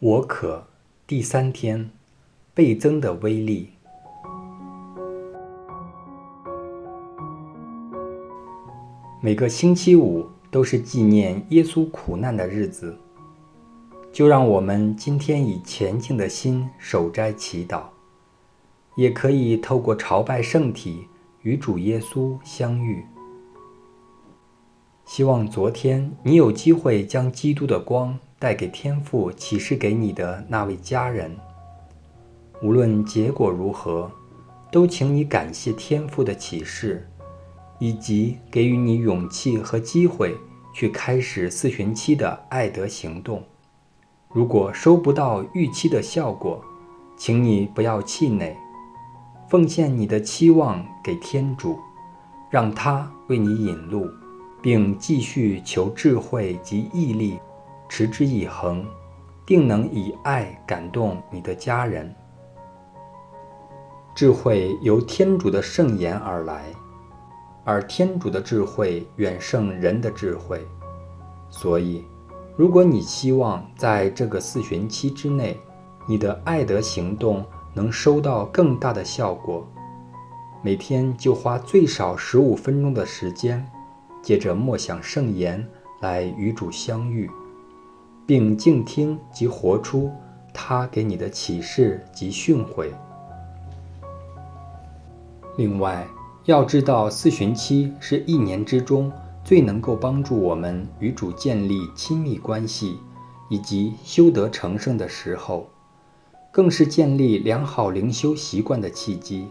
我可第三天倍增的威力。每个星期五都是纪念耶稣苦难的日子，就让我们今天以虔敬的心守斋祈祷，也可以透过朝拜圣体与主耶稣相遇。希望昨天你有机会将基督的光。带给天父启示给你的那位家人，无论结果如何，都请你感谢天父的启示，以及给予你勇气和机会去开始四旬期的爱德行动。如果收不到预期的效果，请你不要气馁，奉献你的期望给天主，让他为你引路，并继续求智慧及毅力。持之以恒，定能以爱感动你的家人。智慧由天主的圣言而来，而天主的智慧远胜人的智慧。所以，如果你希望在这个四旬期之内，你的爱德行动能收到更大的效果，每天就花最少十五分钟的时间，借着默想圣言来与主相遇。并静听及活出他给你的启示及训诲。另外，要知道四旬期是一年之中最能够帮助我们与主建立亲密关系以及修德成圣的时候，更是建立良好灵修习惯的契机。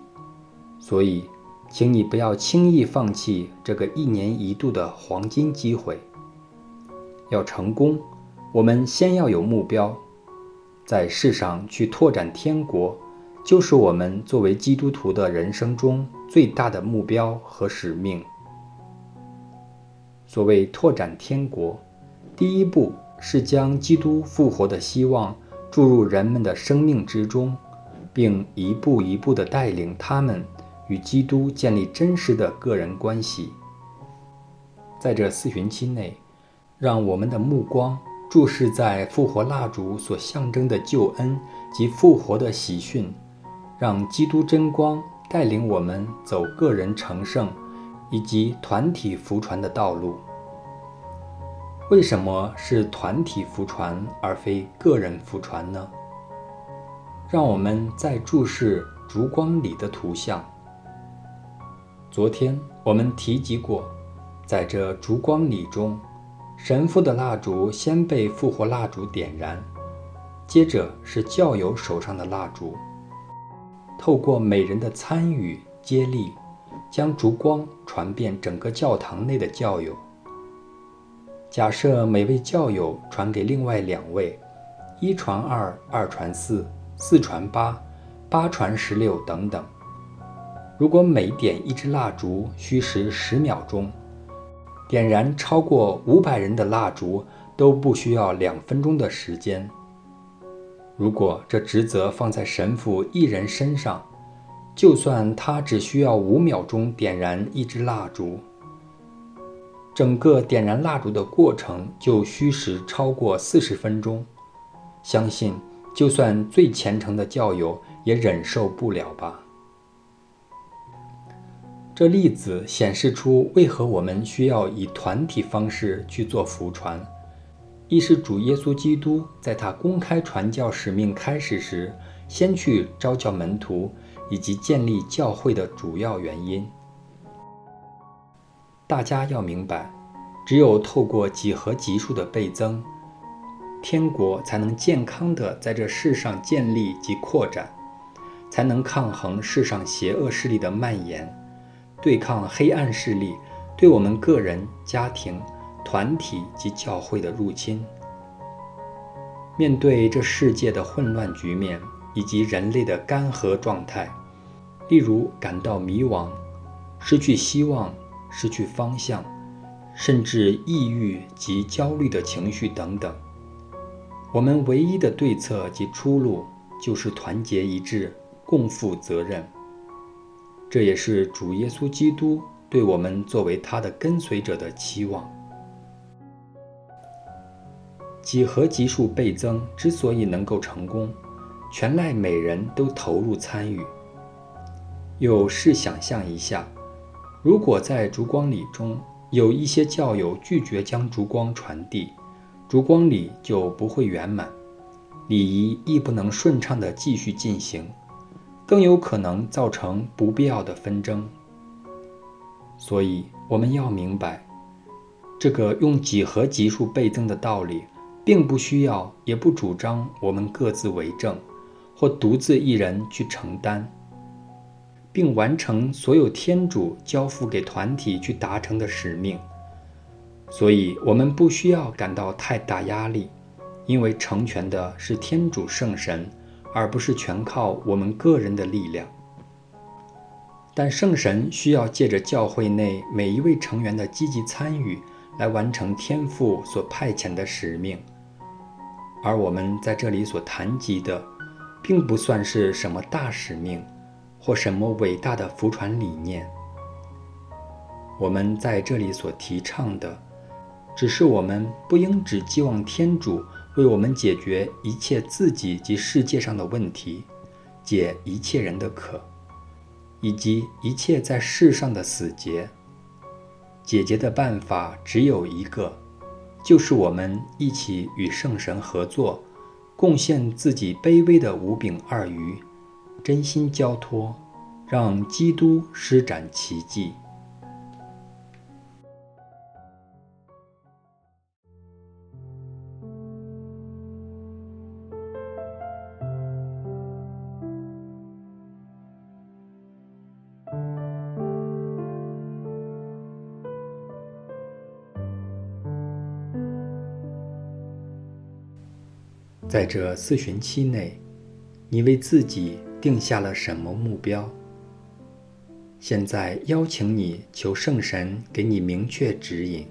所以，请你不要轻易放弃这个一年一度的黄金机会。要成功。我们先要有目标，在世上去拓展天国，就是我们作为基督徒的人生中最大的目标和使命。所谓拓展天国，第一步是将基督复活的希望注入人们的生命之中，并一步一步地带领他们与基督建立真实的个人关系。在这四旬期内，让我们的目光。注视在复活蜡烛所象征的救恩及复活的喜讯，让基督真光带领我们走个人成圣以及团体福传的道路。为什么是团体福传而非个人福传呢？让我们再注视烛光里的图像。昨天我们提及过，在这烛光里中。神父的蜡烛先被复活蜡烛点燃，接着是教友手上的蜡烛。透过每人的参与接力，将烛光传遍整个教堂内的教友。假设每位教友传给另外两位，一传二，二传四，四传八，八传十六等等。如果每点一支蜡烛需时十秒钟。点燃超过五百人的蜡烛都不需要两分钟的时间。如果这职责放在神父一人身上，就算他只需要五秒钟点燃一支蜡烛，整个点燃蜡烛的过程就需时超过四十分钟。相信，就算最虔诚的教友也忍受不了吧。这例子显示出为何我们需要以团体方式去做福传，亦是主耶稣基督在他公开传教使命开始时，先去招教门徒以及建立教会的主要原因。大家要明白，只有透过几何级数的倍增，天国才能健康的在这世上建立及扩展，才能抗衡世上邪恶势力的蔓延。对抗黑暗势力对我们个人、家庭、团体及教会的入侵。面对这世界的混乱局面以及人类的干涸状态，例如感到迷惘、失去希望、失去方向，甚至抑郁及焦虑的情绪等等，我们唯一的对策及出路就是团结一致，共负责任。这也是主耶稣基督对我们作为他的跟随者的期望。几何级数倍增之所以能够成功，全赖每人都投入参与。有试想象一下，如果在烛光礼中有一些教友拒绝将烛光传递，烛光礼就不会圆满，礼仪亦不能顺畅地继续进行，更有可能造成不必要的纷争。所以，我们要明白，这个用几何级数倍增的道理，并不需要，也不主张我们各自为政，或独自一人去承担。并完成所有天主交付给团体去达成的使命，所以我们不需要感到太大压力，因为成全的是天主圣神，而不是全靠我们个人的力量。但圣神需要借着教会内每一位成员的积极参与，来完成天父所派遣的使命，而我们在这里所谈及的，并不算是什么大使命。或什么伟大的福传理念？我们在这里所提倡的，只是我们不应只寄望天主为我们解决一切自己及世界上的问题，解一切人的渴，以及一切在世上的死结。解决的办法只有一个，就是我们一起与圣神合作，贡献自己卑微的五饼二鱼。真心交托，让基督施展奇迹。在这四旬期内，你为自己。定下了什么目标？现在邀请你求圣神给你明确指引。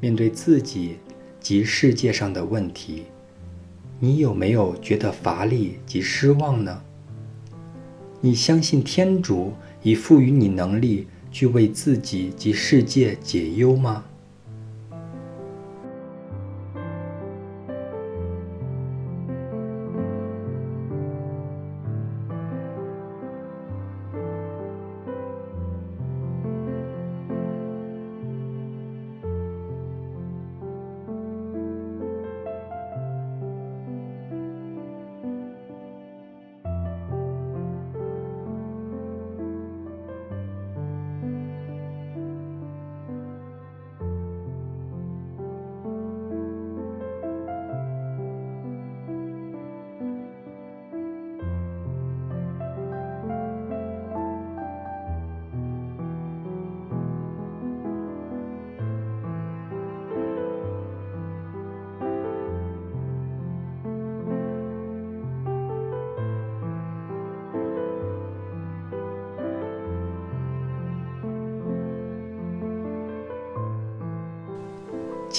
面对自己及世界上的问题，你有没有觉得乏力及失望呢？你相信天主已赋予你能力去为自己及世界解忧吗？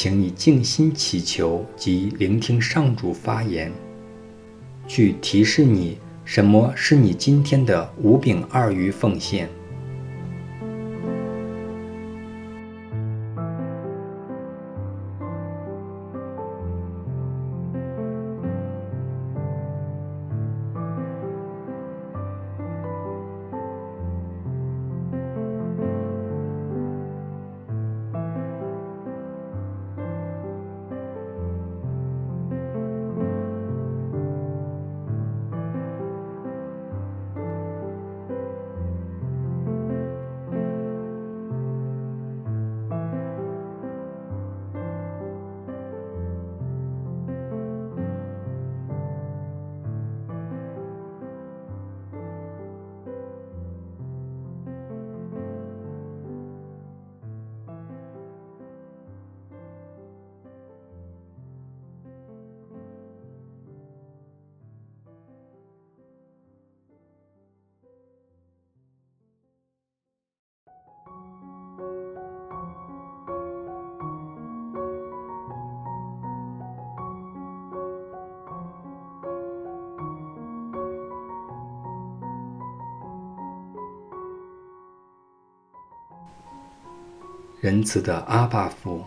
请你静心祈求及聆听上主发言，去提示你什么是你今天的五饼二鱼奉献。仁慈的阿爸父，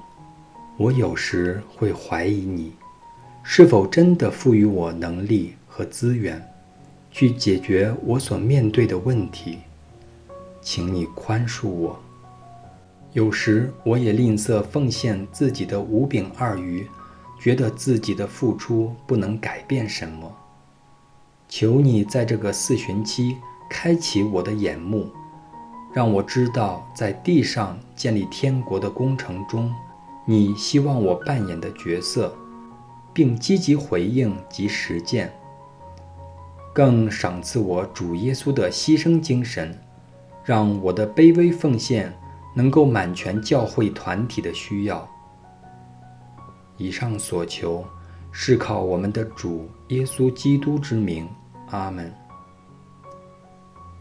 我有时会怀疑你，是否真的赋予我能力和资源，去解决我所面对的问题。请你宽恕我。有时我也吝啬奉献自己的五饼二鱼，觉得自己的付出不能改变什么。求你在这个四旬期开启我的眼目。让我知道，在地上建立天国的工程中，你希望我扮演的角色，并积极回应及实践。更赏赐我主耶稣的牺牲精神，让我的卑微奉献能够满全教会团体的需要。以上所求，是靠我们的主耶稣基督之名。阿门。